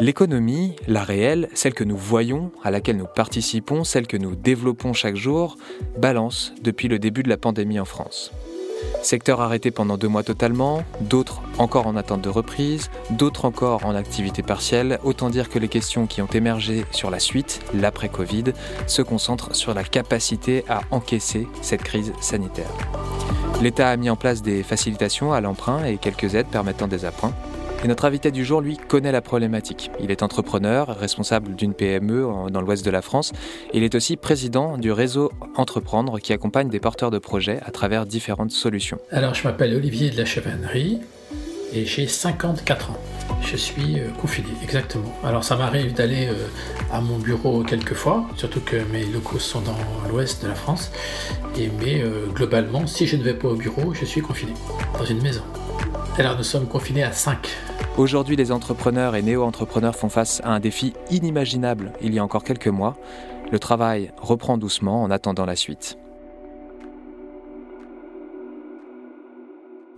L'économie, la réelle, celle que nous voyons, à laquelle nous participons, celle que nous développons chaque jour, balance depuis le début de la pandémie en France. Secteurs arrêtés pendant deux mois totalement, d'autres encore en attente de reprise, d'autres encore en activité partielle. Autant dire que les questions qui ont émergé sur la suite, l'après-Covid, se concentrent sur la capacité à encaisser cette crise sanitaire. L'État a mis en place des facilitations à l'emprunt et quelques aides permettant des appoints. Et notre invité du jour, lui, connaît la problématique. Il est entrepreneur, responsable d'une PME dans l'ouest de la France. Il est aussi président du réseau Entreprendre qui accompagne des porteurs de projets à travers différentes solutions. Alors, je m'appelle Olivier de la Chevannerie et j'ai 54 ans. Je suis euh, confiné, exactement. Alors ça m'arrive d'aller euh, à mon bureau quelques fois, surtout que mes locaux sont dans l'ouest de la France. Mais euh, globalement, si je ne vais pas au bureau, je suis confiné dans une maison. Alors nous sommes confinés à 5. Aujourd'hui, les entrepreneurs et néo-entrepreneurs font face à un défi inimaginable il y a encore quelques mois. Le travail reprend doucement en attendant la suite.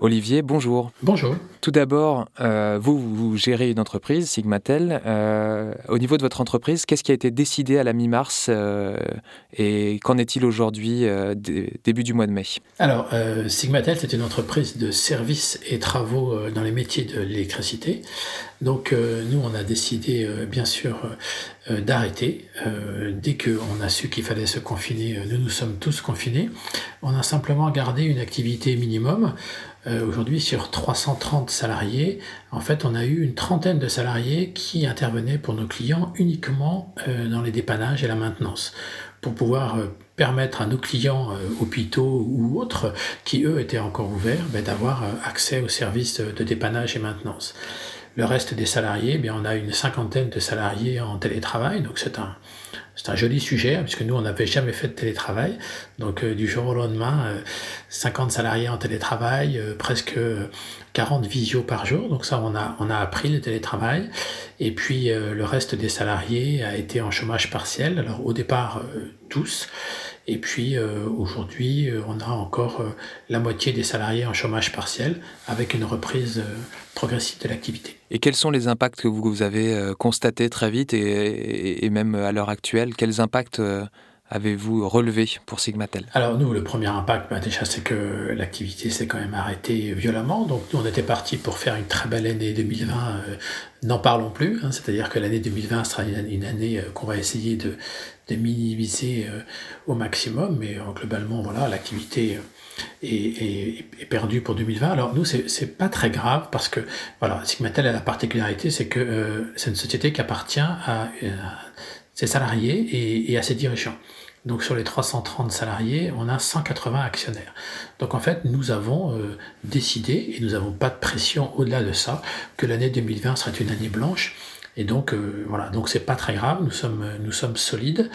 Olivier, bonjour. Bonjour. Tout d'abord, euh, vous, vous gérez une entreprise, Sigmatel. Euh, au niveau de votre entreprise, qu'est-ce qui a été décidé à la mi-mars euh, et qu'en est-il aujourd'hui, début du mois de mai? Alors, Sigmatel, c'est une entreprise de services et travaux dans les métiers de l'électricité. Donc, nous, on a décidé, bien sûr, d'arrêter. dès qu'on a su qu'il fallait se confiner, nous nous sommes tous confinés. On a simplement gardé une activité minimum. Aujourd'hui, sur 330 salariés, en fait, on a eu une trentaine de salariés qui intervenaient pour nos clients uniquement euh, dans les dépannages et la maintenance, pour pouvoir euh, permettre à nos clients, euh, hôpitaux ou autres, qui eux étaient encore ouverts, ben, d'avoir accès aux services de dépannage et maintenance. Le reste des salariés, eh bien, on a une cinquantaine de salariés en télétravail, donc c'est un, c'est un joli sujet, hein, puisque nous, on n'avait jamais fait de télétravail. Donc, du jour au lendemain, 50 salariés en télétravail, presque 40 visios par jour, donc ça on a, on a appris le télétravail. Et puis euh, le reste des salariés a été en chômage partiel, alors au départ euh, tous, et puis euh, aujourd'hui on a encore la moitié des salariés en chômage partiel avec une reprise progressive de l'activité. Et quels sont les impacts que vous avez constatés très vite et même à l'heure actuelle? Quels impacts avez-vous relevé pour Sigmatel Alors nous, le premier impact, bah, déjà, c'est que l'activité s'est quand même arrêtée violemment. Donc nous, on était parti pour faire une très belle année 2020. Euh, n'en parlons plus. Hein. C'est-à-dire que l'année 2020 sera une, année euh, qu'on va essayer de, minimiser euh, au maximum. Mais globalement, voilà, l'activité est, perdue pour 2020. Alors nous, c'est pas très grave parce que voilà, Sigmatel a la particularité, c'est que c'est une société qui appartient à ses salariés et, à ses dirigeants. Donc sur les 330 salariés, on a 180 actionnaires. Donc en fait, nous avons euh, décidé, et nous n'avons pas de pression au-delà de ça, que l'année 2020 serait une année blanche. Et donc euh, voilà, donc c'est pas très grave, nous sommes, sommes solides,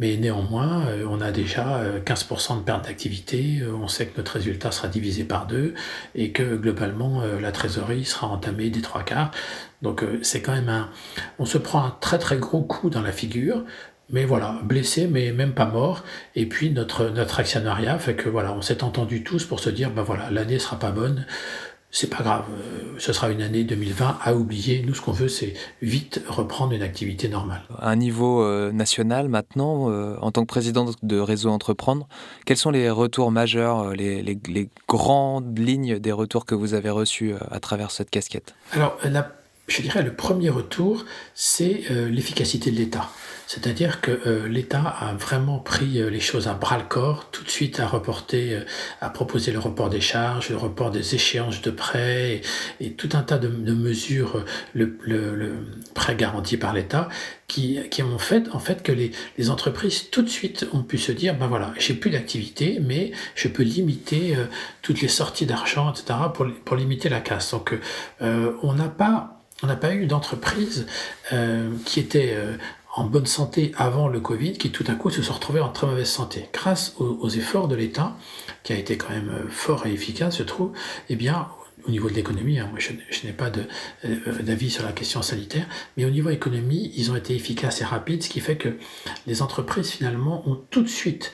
mais néanmoins, euh, on a déjà 15% de perte d'activité, on sait que notre résultat sera divisé par deux, et que globalement, la trésorerie sera entamée des trois quarts. Donc c'est quand même un... On se prend un très très gros coup dans la figure, mais voilà, blessé, mais même pas mort. Et puis notre, notre actionnariat fait que voilà, on s'est entendu tous pour se dire, ben voilà, l'année sera pas bonne, c'est pas grave, euh, ce sera une année 2020 à oublier. Nous, ce qu'on veut, c'est vite reprendre une activité normale. À un niveau euh, national, maintenant, euh, en tant que président de Réseau Entreprendre, quels sont les retours majeurs, les, les, les grandes lignes des retours que vous avez reçus à travers cette casquette? Alors, la, je dirais le premier retour, c'est l'efficacité de l'État. C'est-à-dire que euh, l'État a vraiment pris euh, les choses à bras le corps, tout de suite à reporter, euh, à proposer le report des charges, le report des échéances de prêts et, tout un tas de, mesures, le, le, prêt garanti par l'État, qui, qui ont fait en fait que les, les, entreprises tout de suite ont pu se dire ben voilà, j'ai plus d'activité, mais je peux limiter toutes les sorties d'argent, etc. pour, pour limiter la casse. Donc on n'a pas on n'a pas eu d'entreprise qui était en bonne santé avant le Covid qui tout à coup se sont retrouvés en très mauvaise santé. Grâce aux, efforts de l'État, qui a été quand même euh, fort et efficace, je trouve, eh bien, au niveau de l'économie, hein, moi je, n'ai pas euh, d'avis sur la question sanitaire, mais au niveau économie, ils ont été efficaces et rapides, ce qui fait que les entreprises finalement ont tout de suite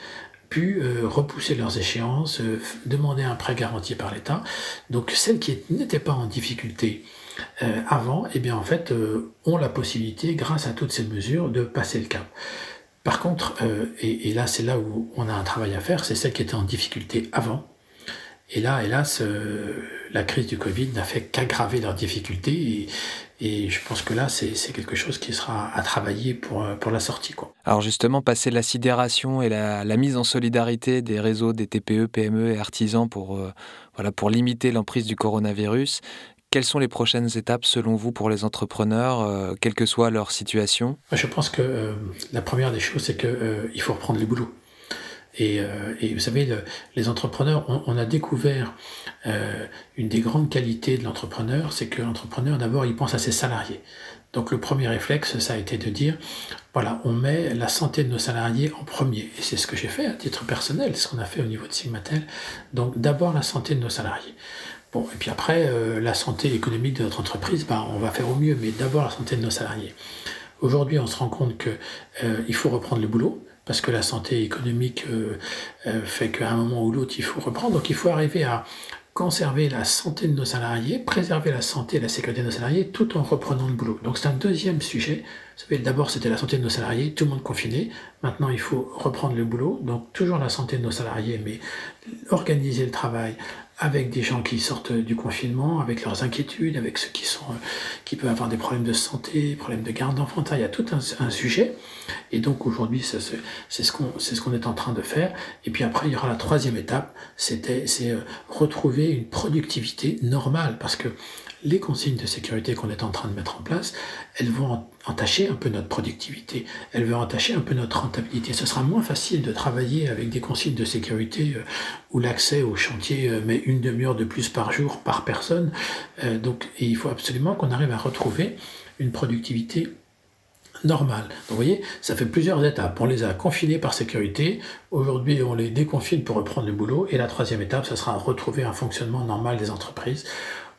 pu repousser leurs échéances, demander un prêt garanti par l'État. Donc celles qui n'étaient pas en difficulté avant, eh bien en fait, ont la possibilité, grâce à toutes ces mesures, de passer le cap. Par contre, et, et, là c'est là où on a un travail à faire, c'est celles qui étaient en difficulté avant, et là, hélas, euh, la crise du Covid n'a fait qu'aggraver leurs difficultés. Et, je pense que là, c'est quelque chose qui sera à travailler pour, euh, la sortie. Alors justement, passer la sidération et la, mise en solidarité des réseaux des TPE, PME et artisans euh, pour limiter l'emprise du coronavirus, quelles sont les prochaines étapes selon vous pour les entrepreneurs, quelle que soit leur situation? Je pense que la première des choses, c'est qu'il faut reprendre les boulots. Euh, et, vous savez, les entrepreneurs, on, a découvert euh, une des grandes qualités de l'entrepreneur, c'est que l'entrepreneur, d'abord, il pense à ses salariés. Donc le premier réflexe, ça a été de dire, voilà, on met la santé de nos salariés en premier. Et c'est ce que j'ai fait à titre personnel, ce qu'on a fait au niveau de Sigmatel. Donc d'abord la santé de nos salariés. Bon, et puis après, euh, la santé économique de notre entreprise, ben, on va faire au mieux, mais d'abord la santé de nos salariés. Aujourd'hui, on se rend compte qu'il faut reprendre le boulot parce que la santé économique euh, euh, fait qu'à un moment ou l'autre, il faut reprendre. Donc il faut arriver à conserver la santé de nos salariés, préserver la santé et la sécurité de nos salariés tout en reprenant le boulot. Donc c'est un deuxième sujet. D'abord c'était la santé de nos salariés, tout le monde confiné. Maintenant il faut reprendre le boulot. Donc toujours la santé de nos salariés, mais organiser le travail, avec des gens qui sortent du confinement, avec leurs inquiétudes, avec ceux qui, sont, qui peuvent avoir des problèmes de santé, problèmes de garde d'enfants. Il y a tout un, sujet. Et donc aujourd'hui, c'est ce qu'on ce qu'on est en train de faire. Et puis après, il y aura la troisième étape, c'est euh, retrouver une productivité normale. Parce que les consignes de sécurité qu'on est en train de mettre en place, elles vont entacher un peu notre productivité, elles vont entacher un peu notre rentabilité. Ce sera moins facile de travailler avec des consignes de sécurité euh, où l'accès au chantier euh, met une demi-heure de plus par jour par personne. Euh, donc, il faut absolument qu'on arrive à retrouver une productivité normale. Donc, vous voyez, ça fait plusieurs étapes. On les a confinés par sécurité. Aujourd'hui, on les déconfine pour reprendre le boulot. Et la troisième étape, ce sera retrouver un fonctionnement normal des entreprises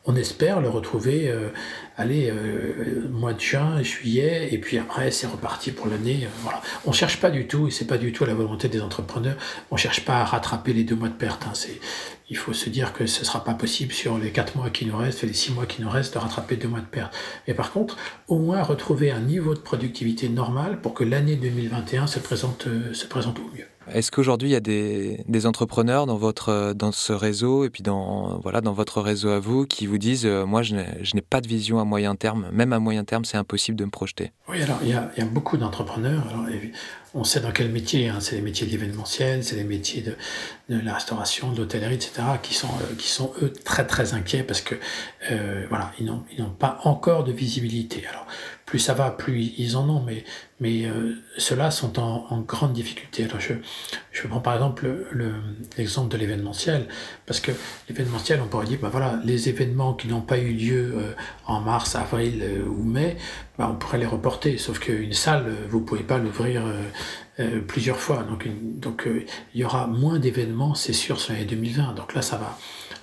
on espère le retrouver, euh, allez, euh, mois de juin, juillet, et puis après c'est reparti pour l'année. Euh, voilà. On cherche pas du tout, et c'est pas du tout la volonté des entrepreneurs. On cherche pas à rattraper les deux mois de perte. Hein. C'est, il faut se dire que ce sera pas possible sur les quatre mois qui nous restent, les six mois qui nous restent, de rattraper deux mois de perte. Mais par contre, au moins retrouver un niveau de productivité normal pour que l'année 2021 se présente, se présente au mieux. Est-ce qu'aujourd'hui il y a des, entrepreneurs dans votre dans ce réseau et puis dans voilà dans votre réseau à vous qui vous disent euh, moi je n'ai pas de vision à moyen terme, même à moyen terme c'est impossible de me projeter. Oui alors il y a, il y a beaucoup d'entrepreneurs. On sait dans quel métier, hein, c'est les métiers de l'événementiel, c'est les métiers de, de, la restauration, de l'hôtellerie, etc., qui sont, euh, qui sont eux très très inquiets parce que euh, voilà, ils n'ont pas encore de visibilité. Alors plus ça va, plus ils en ont, mais, mais euh, ceux-là sont en, grande difficulté. Alors je, je prends par exemple l'exemple de l'événementiel, parce que l'événementiel, on pourrait dire, bah voilà, les événements qui n'ont pas eu lieu euh, en mars, avril euh, ou mai, bah on pourrait les reporter, sauf qu'une salle, vous pouvez pas l'ouvrir plusieurs fois, donc, il y aura moins d'événements, c'est sûr, sur l'année 2020, donc là ça va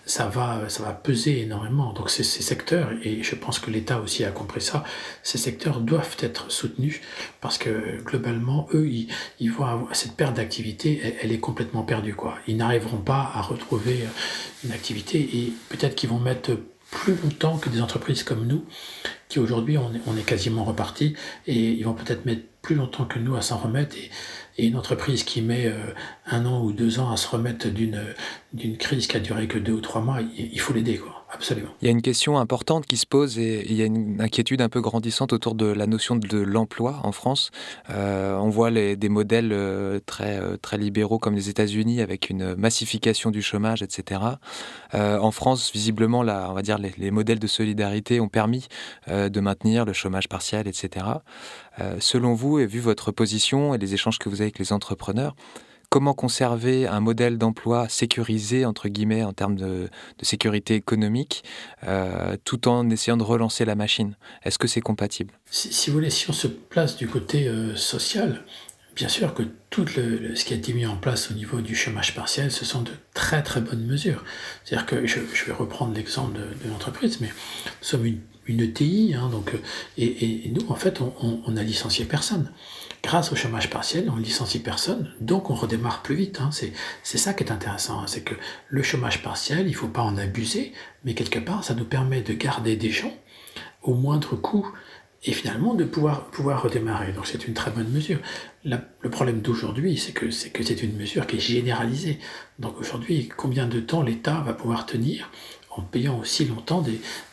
ça va, ça va peser énormément. Donc ces, ces secteurs, et je pense que l'État aussi a compris ça, ces secteurs doivent être soutenus parce que globalement, eux, ils, avoir cette perte d'activité, elle, est complètement perdue. Ils n'arriveront pas à retrouver une activité et peut-être qu'ils vont mettre plus longtemps que des entreprises comme nous, qui aujourd'hui on est, quasiment reparti, et ils vont peut-être mettre plus longtemps que nous à s'en remettre. Et, une entreprise qui met euh, un an ou deux ans à se remettre d'une d'une crise qui a duré que deux ou trois mois, il faut l'aider, quoi. Il y a une question importante qui se pose et il y a une inquiétude un peu grandissante autour de la notion de l'emploi en France. Euh, on voit des modèles euh, très, très libéraux comme les États-Unis avec une massification du chômage, etc. en France, visiblement, on va dire les modèles de solidarité ont permis de maintenir le chômage partiel, etc. selon vous, et vu votre position et les échanges que vous avez avec les entrepreneurs, comment conserver un modèle d'emploi sécurisé, entre guillemets, en termes de, sécurité économique, euh, tout en essayant de relancer la machine? Est-ce que c'est compatible? Si, vous voulez, si on se place du côté euh, social, bien sûr que tout ce qui a été mis en place au niveau du chômage partiel, ce sont de très très bonnes mesures. C'est-à-dire que je, vais reprendre l'exemple de, l'entreprise, mais nous sommes une, une ETI, hein, donc, et, et, nous, en fait, on, on, a licencié personne. Grâce au chômage partiel, on licencie personne, donc on redémarre plus vite. Hein. C'est ça qui est intéressant, hein. c'est que le chômage partiel, il faut pas en abuser, mais quelque part, ça nous permet de garder des gens au moindre coût et finalement de pouvoir, pouvoir redémarrer. Donc c'est une très bonne mesure. le problème d'aujourd'hui, c'est que c'est une mesure qui est généralisée. Donc aujourd'hui, combien de temps l'État va pouvoir tenir en payant aussi longtemps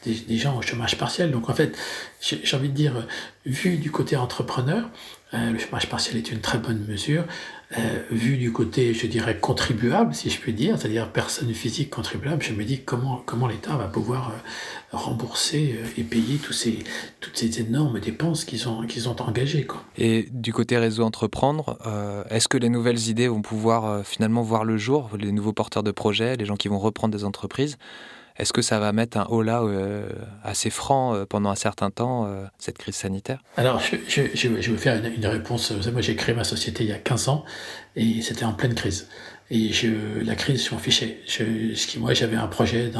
des, gens au chômage partiel. Donc en fait, j'ai envie de dire, vu du côté entrepreneur, euh, le chômage partiel est une très bonne mesure. Euh, vu du côté, je dirais, contribuable, si je puis dire, c'est-à-dire personne physique contribuable, je me dis comment, comment l'État va pouvoir euh, rembourser euh, et payer tous ces, toutes ces énormes dépenses qu'ils ont, ont engagées. Quoi. Et du côté réseau entreprendre, est-ce que les nouvelles idées vont pouvoir finalement voir le jour, les nouveaux porteurs de projets, les gens qui vont reprendre des entreprises? Est-ce que ça va mettre un haut là euh, assez franc euh, pendant un certain temps, euh, cette crise sanitaire Alors, je, je, vais faire une, réponse. Moi, j'ai créé ma société il y a 15 ans et c'était en pleine crise. Et je, la crise, je m'en fichais. Je, moi, j'avais un projet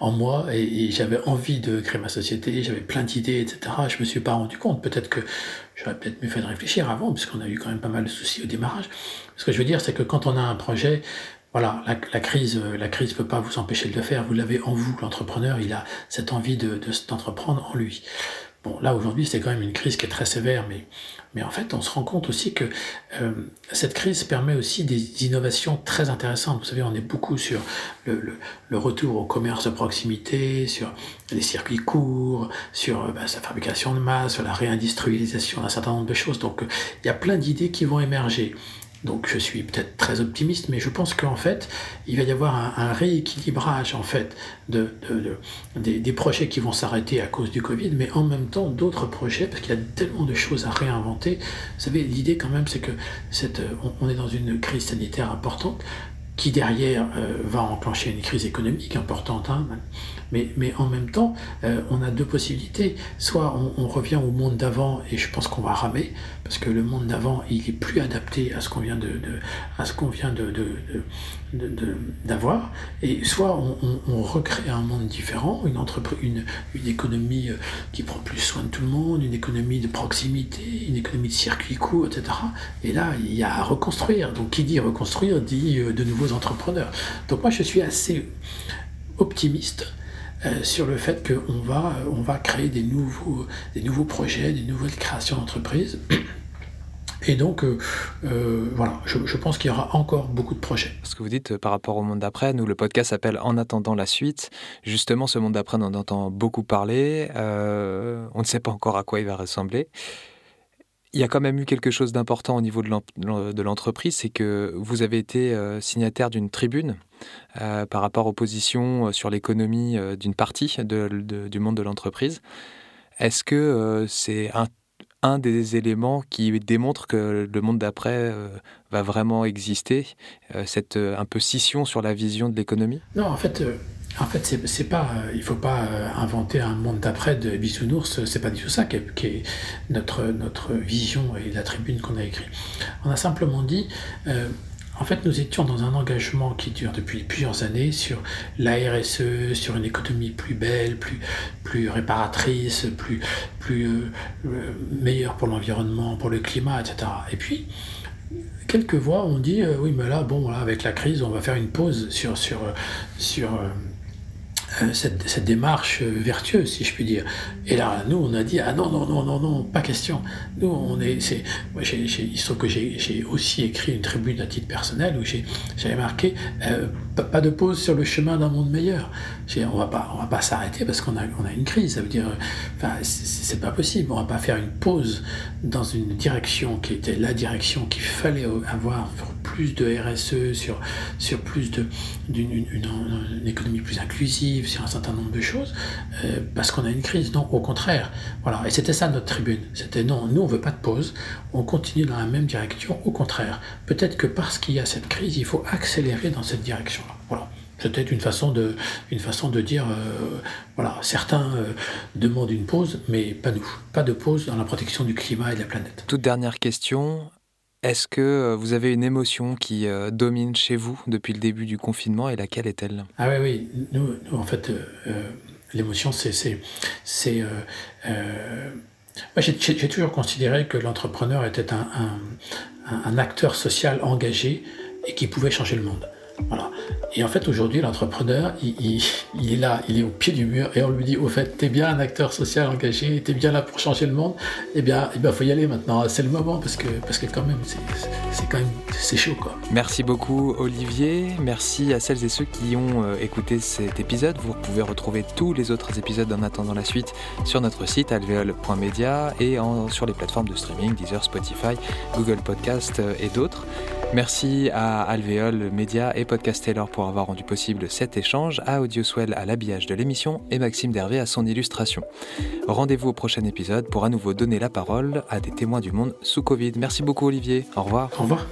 en moi et, j'avais envie de créer ma société. J'avais plein d'idées, etc. Je me suis pas rendu compte. Peut-être que j'aurais peut-être mieux fait de réfléchir avant, puisqu'on a eu quand même pas mal de soucis au démarrage. Ce que je veux dire, c'est que quand on a un projet, voilà, la, la, crise, euh, la crise peut pas vous empêcher de le faire. Vous l'avez en vous, l'entrepreneur. Il a cette envie de, d'entreprendre en lui. Bon, là aujourd'hui, c'est quand même une crise qui est très sévère, mais, mais en fait, on se rend compte aussi que euh, cette crise permet aussi des innovations très intéressantes. Vous savez, on est beaucoup sur le, le, le retour au commerce de proximité, sur les circuits courts, sur euh, bah, sa fabrication de masse, sur la réindustrialisation d'un certain nombre de choses. Donc, il y a plein d'idées qui vont émerger. Donc je suis peut-être très optimiste, mais je pense qu'en fait, il va y avoir un, rééquilibrage en fait de, des, projets qui vont s'arrêter à cause du Covid, mais en même temps d'autres projets, parce qu'il y a tellement de choses à réinventer. Vous savez, l'idée quand même, c'est que on, est dans une crise sanitaire importante qui derrière euh, va enclencher une crise économique importante. Hein, mais, en même temps, euh, on a deux possibilités. Soit on revient au monde d'avant et je pense qu'on va ramer parce que le monde d'avant il est plus adapté à ce qu'on vient de, à ce qu'on vient de, d'avoir. Et soit on, on, on, recrée un monde différent, une entreprise, une, une économie euh, qui prend plus soin de tout le monde, une économie de proximité, une économie de circuit court, etc. Et là, il y a à reconstruire. Donc qui dit reconstruire dit euh, de nouveaux entrepreneurs. Donc moi je suis assez optimiste euh, sur le fait qu'on va, on va créer des nouveaux, des nouveaux projets, des nouvelles créations d'entreprises. Et donc, euh, euh, voilà, je, pense qu'il y aura encore beaucoup de projets. Ce que vous dites par rapport au monde d'après, nous, le podcast s'appelle En attendant la suite. Justement, ce monde d'après, on en entend beaucoup parler. on ne sait pas encore à quoi il va ressembler. Il y a quand même eu quelque chose d'important au niveau de l'entreprise, c'est que vous avez été signataire d'une tribune euh, par rapport aux positions euh, sur l'économie euh, d'une partie du monde de l'entreprise. Est-ce que c'est un, un, des éléments qui démontre que le monde d'après va vraiment exister, cette un peu scission sur la vision de l'économie? Non, en fait, en fait, pas, il faut pas inventer un monde d'après de bisounours. C'est pas du tout ça qui est, notre notre vision et la tribune qu'on a écrite. On a simplement dit, en fait, nous étions dans un engagement qui dure depuis plusieurs années sur la RSE, sur une économie plus belle, plus, réparatrice, plus, euh, euh, meilleure pour l'environnement, pour le climat, etc. Et puis, quelques voix ont dit euh, oui, mais là, bon, là, avec la crise, on va faire une pause sur, sur, sur cette, cette, démarche euh, vertueuse, si je puis dire. Et là, nous, on a dit ah non non non non non, pas question. Nous, on est, c'est, moi, j'ai, il se trouve que j'ai aussi écrit une tribune à titre personnel où j'avais marqué euh, pas de pause sur le chemin d'un monde meilleur. On va pas on va pas s'arrêter parce qu'on a on a une crise. Ça veut dire, enfin, c'est pas possible. On va pas faire une pause dans une direction qui était la direction qu'il fallait avoir sur plus de RSE, sur sur plus de d'une une, économie plus inclusive sur un certain nombre de choses euh, parce qu'on a une crise. Non, au contraire. Voilà. Et c'était ça notre tribune. C'était non, nous on veut pas de pause, on continue dans la même direction. Au contraire, peut-être que parce qu'il y a cette crise, il faut accélérer dans cette direction-là. Voilà. C'était une façon une façon de dire, euh, voilà, certains euh, demandent une pause, mais pas nous. Pas de pause dans la protection du climat et de la planète. Toute dernière question. Est-ce que vous avez une émotion qui domine chez vous depuis le début du confinement et laquelle est-elle? Ah oui, oui. Nous, en fait, l'émotion, c'est... c'est, j'ai toujours considéré que l'entrepreneur était un, acteur social engagé et qui pouvait changer le monde. Et en fait, aujourd'hui, l'entrepreneur, il, est là, il est au pied du mur, et on lui dit, au fait, t'es bien un acteur social engagé, t'es bien là pour changer le monde, eh bien, il eh faut y aller maintenant, c'est le moment, parce que, parce que quand même, c'est quand même, c'est chaud, quoi. Merci beaucoup, Olivier. Merci à celles et ceux qui ont euh, écouté cet épisode. Vous pouvez retrouver tous les autres épisodes en attendant la suite sur notre site alveol.media et sur les plateformes de streaming, Deezer, Spotify, Google Podcast euh, et d'autres. Merci à Alvéole Media et Podcast Taylor pour avoir rendu possible cet échange, à Audioswell à l'habillage de l'émission et Maxime Dervé à son illustration. Rendez-vous au prochain épisode pour à nouveau donner la parole à des témoins du monde sous Covid. Merci beaucoup Olivier. Au revoir. Au revoir.